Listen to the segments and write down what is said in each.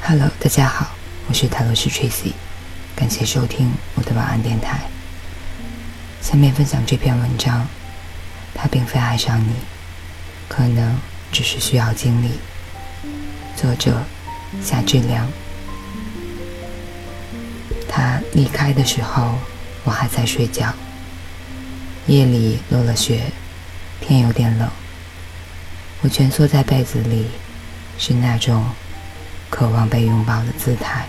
Hello，大家好，我是泰罗斯 Tracy，感谢收听我的晚安电台。下面分享这篇文章，他并非爱上你，可能只是需要经历。作者夏志良。他离开的时候，我还在睡觉。夜里落了雪，天有点冷。我蜷缩在被子里，是那种。渴望被拥抱的姿态。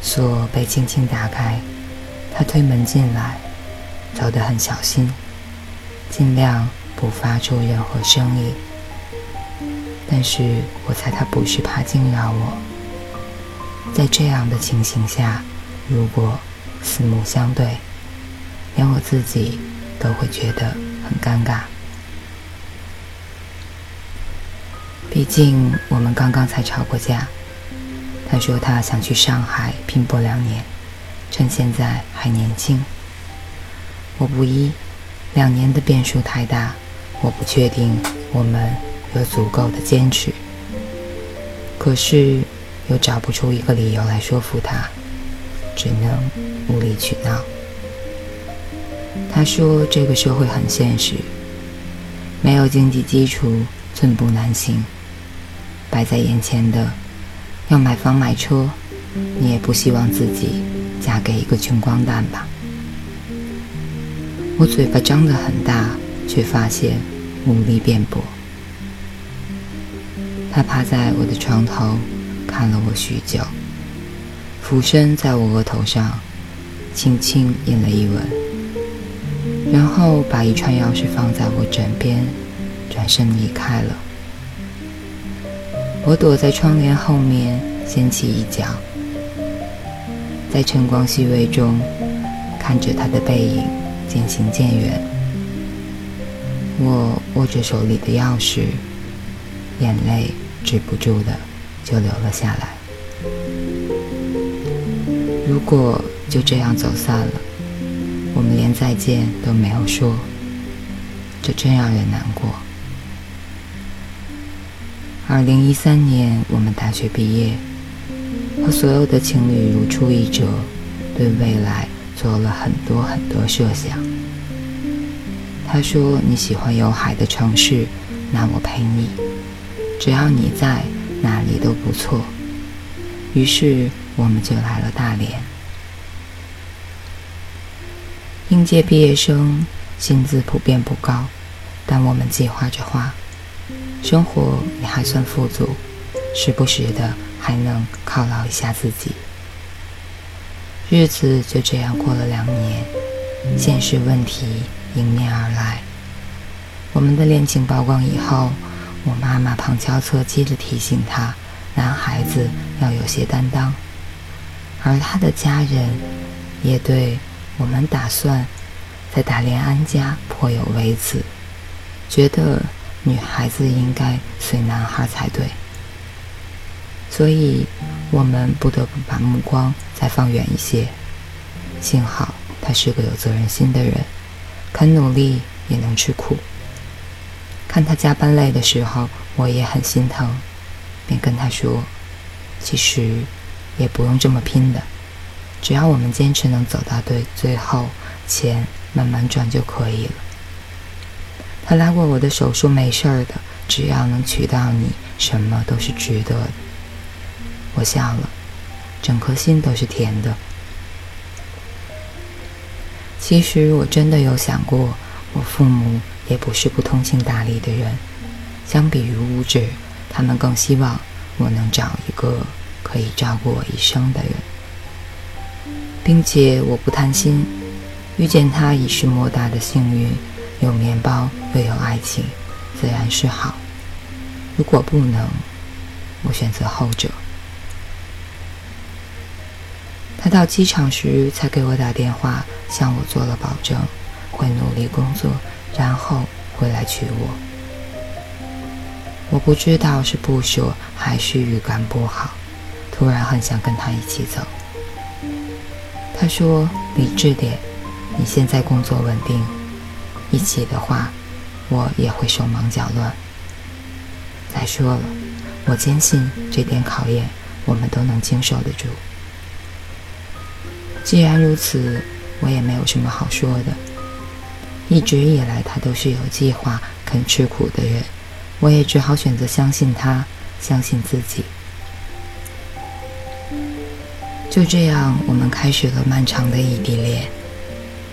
锁被轻轻打开，他推门进来，走得很小心，尽量不发出任何声音。但是我猜他不是怕惊扰我。在这样的情形下，如果四目相对，连我自己都会觉得很尴尬。毕竟我们刚刚才吵过架，他说他想去上海拼搏两年，趁现在还年轻。我不依，两年的变数太大，我不确定我们有足够的坚持。可是又找不出一个理由来说服他，只能无理取闹。他说这个社会很现实，没有经济基础，寸步难行。摆在眼前的，要买房买车，你也不希望自己嫁给一个穷光蛋吧？我嘴巴张得很大，却发现无力辩驳。他趴在我的床头，看了我许久，俯身在我额头上轻轻印了一吻，然后把一串钥匙放在我枕边，转身离开了。我躲在窗帘后面，掀起一角，在晨光熹微中看着他的背影渐行渐远。我握着手里的钥匙，眼泪止不住的就流了下来。如果就这样走散了，我们连再见都没有说，这真让人难过。二零一三年，我们大学毕业，和所有的情侣如出一辙，对未来做了很多很多设想。他说：“你喜欢有海的城市，那我陪你，只要你在，哪里都不错。”于是我们就来了大连。应届毕业生薪资普遍不高，但我们计划着花。生活也还算富足，时不时的还能犒劳一下自己。日子就这样过了两年，现实问题迎面而来。我们的恋情曝光以后，我妈妈旁敲侧击地提醒他，男孩子要有些担当。而他的家人也对我们打算在大连安家颇有微词，觉得。女孩子应该随男孩才对，所以我们不得不把目光再放远一些。幸好他是个有责任心的人，肯努力也能吃苦。看他加班累的时候，我也很心疼，便跟他说：“其实也不用这么拼的，只要我们坚持能走到对最后，钱慢慢赚就可以了。”他拉过我的手，说：“没事儿的，只要能娶到你，什么都是值得的。”我笑了，整颗心都是甜的。其实我真的有想过，我父母也不是不通情达理的人。相比于物质，他们更希望我能找一个可以照顾我一生的人，并且我不贪心，遇见他已是莫大的幸运。有面包又有爱情，自然是好。如果不能，我选择后者。他到机场时才给我打电话，向我做了保证，会努力工作，然后回来娶我。我不知道是不舍还是预感不好，突然很想跟他一起走。他说：“理智点，你现在工作稳定，一起的话，我也会手忙脚乱。再说了，我坚信这点考验我们都能经受得住。既然如此，我也没有什么好说的。一直以来，他都是有计划、肯吃苦的人，我也只好选择相信他，相信自己。就这样，我们开始了漫长的异地恋。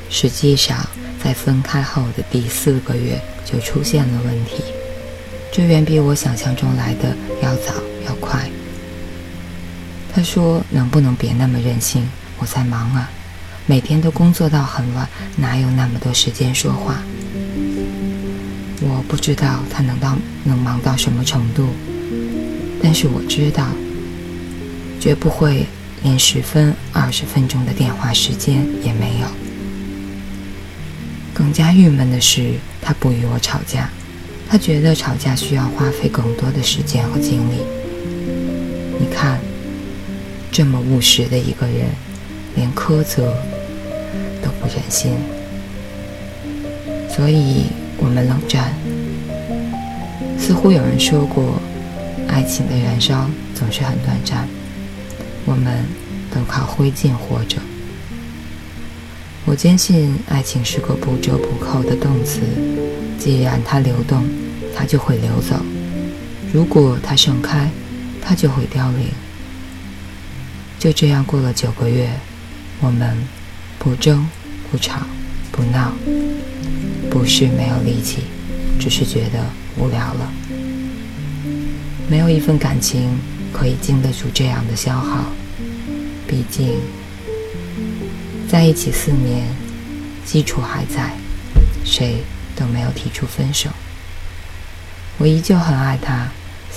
实际上，在分开后的第四个月就出现了问题，这远比我想象中来的要早要快。他说：“能不能别那么任性？我在忙啊。”每天都工作到很晚，哪有那么多时间说话？我不知道他能到能忙到什么程度，但是我知道，绝不会连十分二十分钟的电话时间也没有。更加郁闷的是，他不与我吵架，他觉得吵架需要花费更多的时间和精力。你看，这么务实的一个人，连苛责。都不忍心，所以我们冷战。似乎有人说过，爱情的燃烧总是很短暂。我们都靠灰烬活着。我坚信，爱情是个不折不扣的动词。既然它流动，它就会流走；如果它盛开，它就会凋零。就这样过了九个月，我们。不争，不吵，不闹，不是没有力气，只是觉得无聊了。没有一份感情可以经得住这样的消耗。毕竟，在一起四年，基础还在，谁都没有提出分手。我依旧很爱他，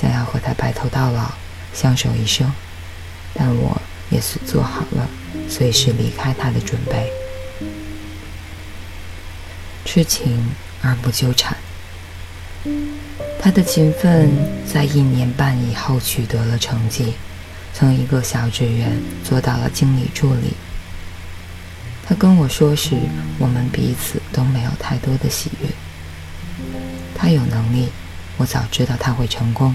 想要和他白头到老，相守一生。但我也是做好了。随时离开他的准备，痴情而不纠缠。他的勤奋在一年半以后取得了成绩，从一个小职员做到了经理助理。他跟我说时，我们彼此都没有太多的喜悦。他有能力，我早知道他会成功。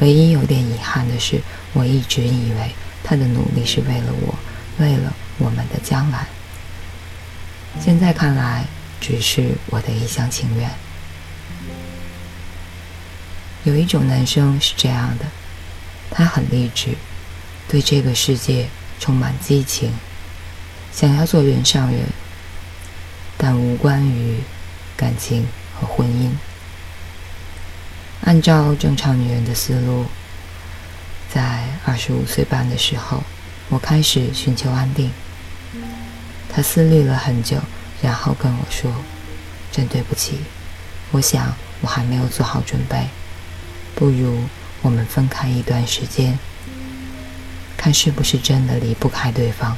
唯一有点遗憾的是，我一直以为他的努力是为了我。为了我们的将来，现在看来只是我的一厢情愿。有一种男生是这样的，他很励志，对这个世界充满激情，想要做人上人，但无关于感情和婚姻。按照正常女人的思路，在二十五岁半的时候。我开始寻求安定。他思虑了很久，然后跟我说：“真对不起，我想我还没有做好准备，不如我们分开一段时间，看是不是真的离不开对方。”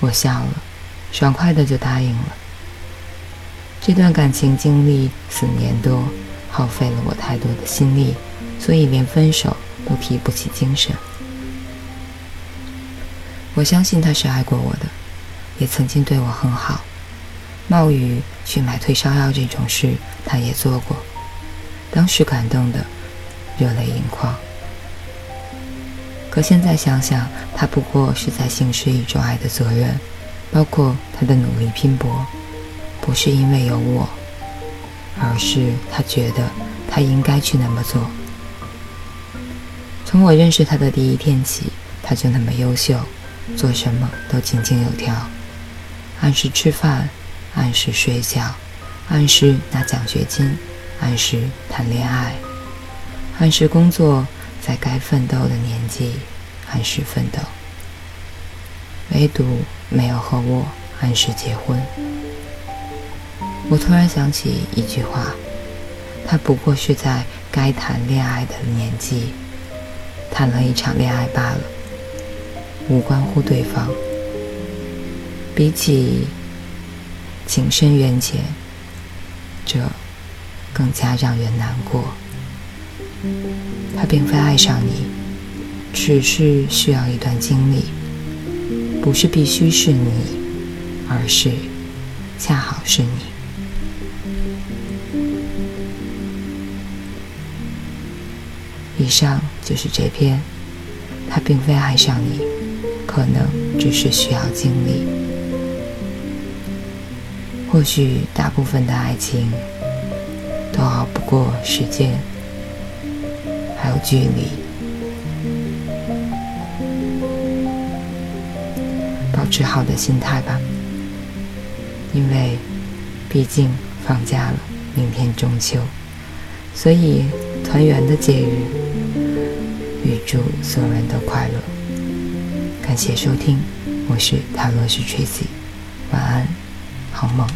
我笑了，爽快的就答应了。这段感情经历四年多，耗费了我太多的心力，所以连分手都提不起精神。我相信他是爱过我的，也曾经对我很好。冒雨去买退烧药这种事，他也做过。当时感动的热泪盈眶。可现在想想，他不过是在行使一种爱的责任，包括他的努力拼搏，不是因为有我，而是他觉得他应该去那么做。从我认识他的第一天起，他就那么优秀。做什么都井井有条，按时吃饭，按时睡觉，按时拿奖学金，按时谈恋爱，按时工作，在该奋斗的年纪按时奋斗。唯独没有和我按时结婚。我突然想起一句话：他不过是在该谈恋爱的年纪，谈了一场恋爱罢了。无关乎对方，比起情深缘浅，这更加让人难过。他并非爱上你，只是需要一段经历，不是必须是你，而是恰好是你。以上就是这篇，他并非爱上你，可能只是需要经历。或许大部分的爱情都熬不过时间，还有距离。保持好的心态吧，因为毕竟放假了，明天中秋，所以团圆的节日。预祝所有人都快乐。感谢收听，我是塔罗斯 Tracy，晚安，好梦。